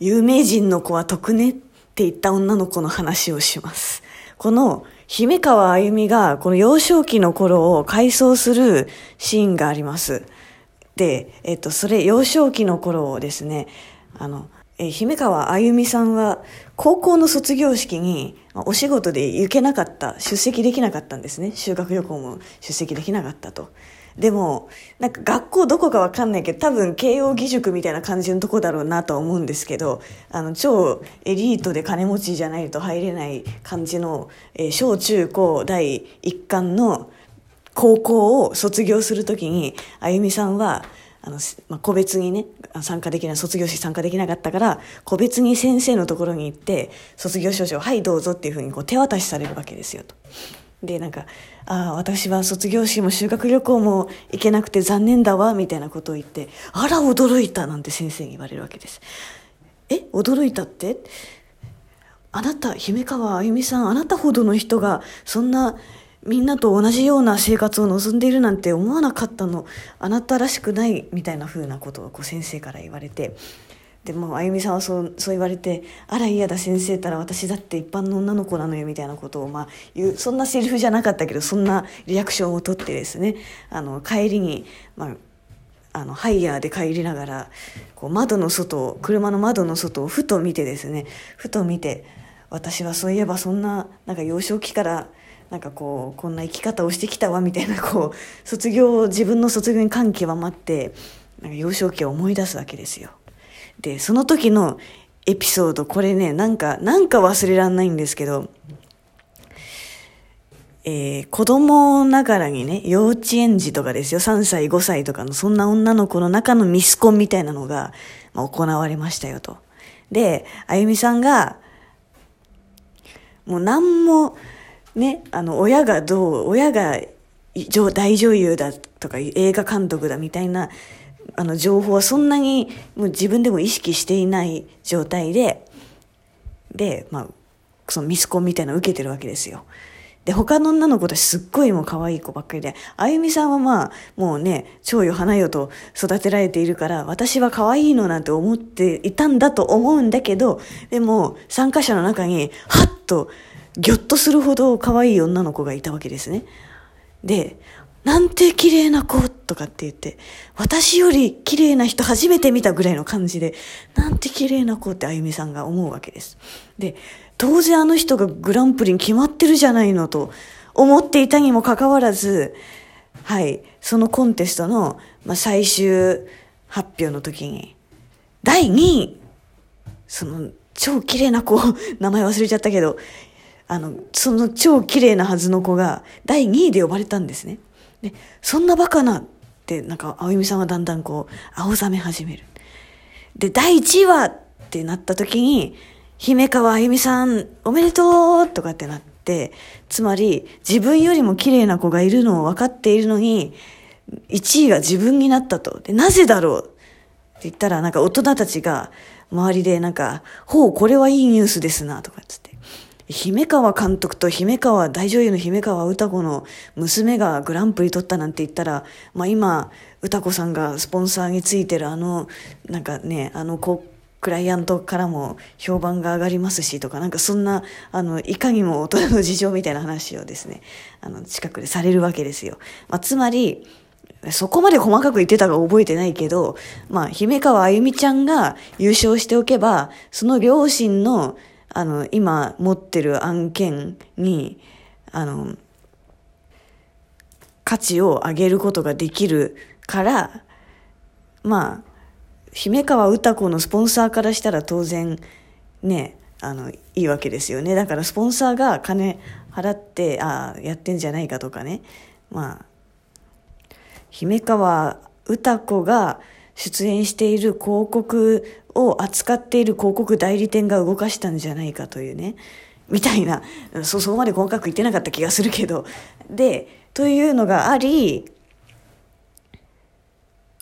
有名人の子は得ねって言った女の子の話をします。この姫川あゆみがこの幼少期の頃を回想するシーンがあります。で、えっと、それ幼少期の頃をですね、あの、え姫川あゆみさんは高校の卒業式にお仕事で行けなかった、出席できなかったんですね。修学旅行も出席できなかったと。でも、なんか学校どこかわかんないけど、多分慶応義塾みたいな感じのとこだろうなとは思うんですけど、あの、超エリートで金持ちじゃないと入れない感じの、えー、小中高第一貫の高校を卒業するときに、あゆみさんは、あの、まあ、個別にね、参加できない、卒業式参加できなかったから、個別に先生のところに行って、卒業証書を、はい、どうぞっていうふうにこう手渡しされるわけですよと。で、なんか、ああ、私は卒業式も修学旅行も行けなくて残念だわ、みたいなことを言って、あら、驚いた、なんて先生に言われるわけです。え、驚いたって？あなた、姫川あゆみさん、あなたほどの人が、そんな、みんなと同じような生活を望んでいるなんて思わなかったの。あなたらしくない、みたいな風なことをこう先生から言われて、でもあゆみさんはそうそう言われて「あら嫌だ先生ったら私だって一般の女の子なのよ」みたいなことを、まあ、言うそんなセリフじゃなかったけどそんなリアクションをとってですねあの帰りに、まあ、あのハイヤーで帰りながらこう窓の外を車の窓の外をふと見てですねふと見て私はそういえばそんななんか幼少期からなんかこうこんな生き方をしてきたわみたいなこう卒業自分の卒業に感極まってなんか幼少期を思い出すわけですよ。で、その時のエピソード、これね、なんか、なんか忘れらんないんですけど、えー、子供ながらにね、幼稚園児とかですよ、3歳、5歳とかの、そんな女の子の中のミスコンみたいなのが、まあ、行われましたよと。で、あゆみさんが、もう何も、ね、あの、親がどう、親が大女優だとか映画監督だみたいなあの情報はそんなにもう自分でも意識していない状態で、で、まあ、そのミスコンみたいなの受けてるわけですよ。で、他の女の子たちすっごいもう可愛い子ばっかりで、あゆみさんはまあ、もうね、蝶よ花よと育てられているから、私は可愛いのなんて思っていたんだと思うんだけど、でも、参加者の中に、はっと、ぎょっとするほど可愛い女の子がいたわけですね。で、なんて綺麗な子とかって言って、私より綺麗な人初めて見たぐらいの感じで、なんて綺麗な子ってあゆみさんが思うわけです。で、当然あの人がグランプリに決まってるじゃないのと思っていたにもかかわらず、はい、そのコンテストの、まあ、最終発表の時に、第2位その超綺麗な子、名前忘れちゃったけど、あの、その超綺麗なはずの子が第2位で呼ばれたんですね。で、そんなバカなって、なんか、あゆみさんはだんだんこう、青ざめ始める。で、第1位はってなった時に、姫川あゆみさん、おめでとうとかってなって、つまり、自分よりも綺麗な子がいるのを分かっているのに、1位が自分になったと。で、なぜだろうって言ったら、なんか大人たちが、周りでなんか、ほう、これはいいニュースですな、とかつって。姫川監督と姫川、大女優の姫川歌子の娘がグランプリ取ったなんて言ったら、まあ今、歌子さんがスポンサーについてるあの、なんかね、あの子、クライアントからも評判が上がりますしとか、なんかそんな、あの、いかにも大人の事情みたいな話をですね、あの、近くでされるわけですよ。まあ、つまり、そこまで細かく言ってたか覚えてないけど、まあ、姫川あゆみちゃんが優勝しておけば、その両親のあの、今持ってる案件に、あの、価値を上げることができるから、まあ、姫川歌子のスポンサーからしたら当然、ね、あの、いいわけですよね。だからスポンサーが金払って、ああ、やってんじゃないかとかね。まあ、姫川歌子が出演している広告を扱っている広告代理店が動かしたんじゃないかというね、みたいな、そ、そこまで細かく言ってなかった気がするけど、で、というのがあり、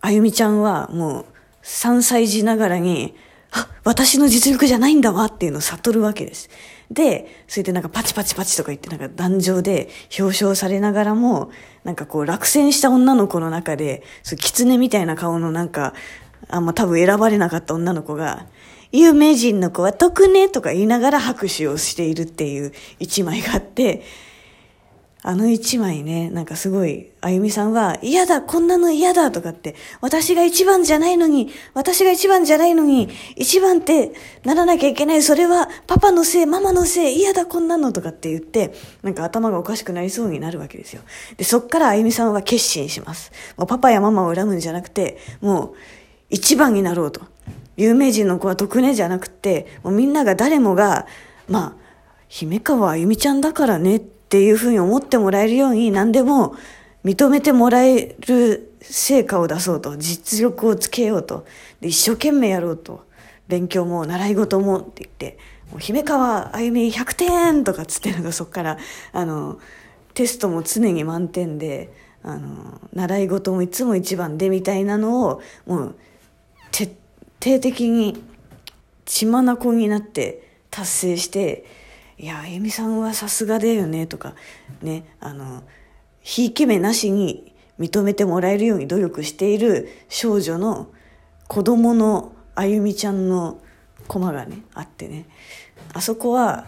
あゆみちゃんはもう3歳児ながらに、あ、私の実力じゃないんだわっていうのを悟るわけです。で、それでなんかパチパチパチとか言ってなんか壇上で表彰されながらも、なんかこう落選した女の子の中で、そう、狐みたいな顔のなんか、あんま多分選ばれなかった女の子が、有名人の子は得ねとか言いながら拍手をしているっていう一枚があって、あの一枚ね、なんかすごい、あゆみさんは、嫌だ、こんなの嫌だとかって、私が一番じゃないのに、私が一番じゃないのに、一番ってならなきゃいけない、それはパパのせい、ママのせい、嫌だ、こんなのとかって言って、なんか頭がおかしくなりそうになるわけですよ。で、そっからあゆみさんは決心します。もうパパやママを恨むんじゃなくて、もう、一番になろうと。有名人の子は得ねじゃなくて、もうみんなが誰もが、まあ、姫川あゆみちゃんだからねってていうふうに思ってもらえるように何でも認めてもらえる成果を出そうと。実力をつけようと。で一生懸命やろうと。勉強も習い事もって言って。もう姫川あゆみ100点とかっつってなんかそっからあのテストも常に満点であの習い事もいつも一番でみたいなのをもう徹底的に血眼になって達成していや、あゆみさんはさすがだよね、とか、ね、あの、ひいき目なしに認めてもらえるように努力している少女の子供のあゆみちゃんのコマがね、あってね、あそこは、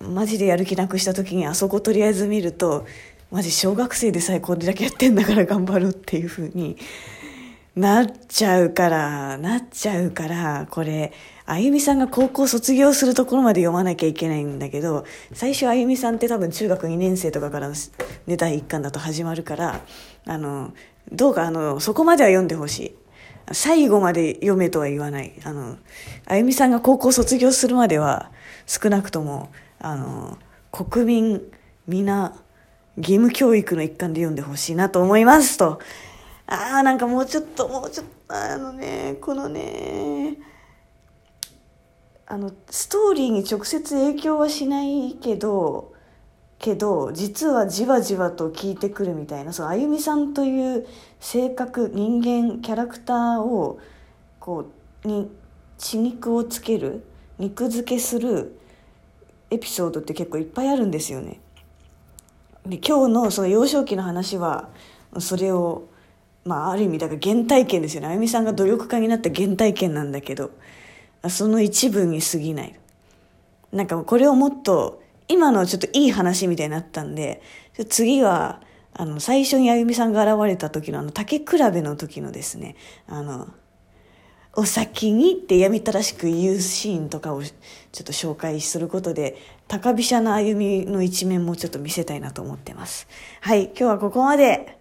マジでやる気なくした時にあそことりあえず見ると、マジ小学生でさえこれだけやってんだから頑張ろうっていう風になっちゃうから、なっちゃうから、これ、あゆみさんが高校卒業するところまで読まなきゃいけないんだけど、最初あゆみさんって多分中学2年生とかからの、ね、第1巻だと始まるから、あの、どうかあの、そこまでは読んでほしい。最後まで読めとは言わない。あの、あゆみさんが高校卒業するまでは、少なくとも、あの、国民、皆、義務教育の一環で読んでほしいなと思いますと。ああ、なんかもうちょっと、もうちょっと、あのね、このね、あの、ストーリーに直接影響はしないけど、けど、実はじわじわと聞いてくるみたいな、その、あゆみさんという性格、人間、キャラクターを、こう、に、血肉をつける、肉付けするエピソードって結構いっぱいあるんですよね。で、今日のその幼少期の話は、それを、まあ、ある意味だから原体験ですよねあゆみさんが努力家になった原体験なんだけどその一部に過ぎないなんかこれをもっと今のちょっといい話みたいになったんで次はあの最初にあゆみさんが現れた時のあの竹比べの時のですねあのお先にってやみたらしく言うシーンとかをちょっと紹介することで高飛車な歩みの一面もちょっと見せたいなと思ってます。はい、今日はここまで。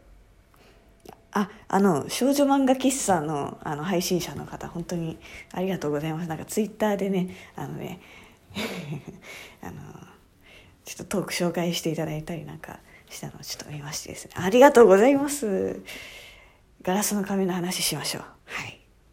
あ、あの、少女漫画喫茶のあの配信者の方、本当にありがとうございます。なんかツイッターでね、あのね、あの、ちょっとトーク紹介していただいたりなんかしたのをちょっと見ましてですね。ありがとうございます。ガラスの紙の話しましょう。はい。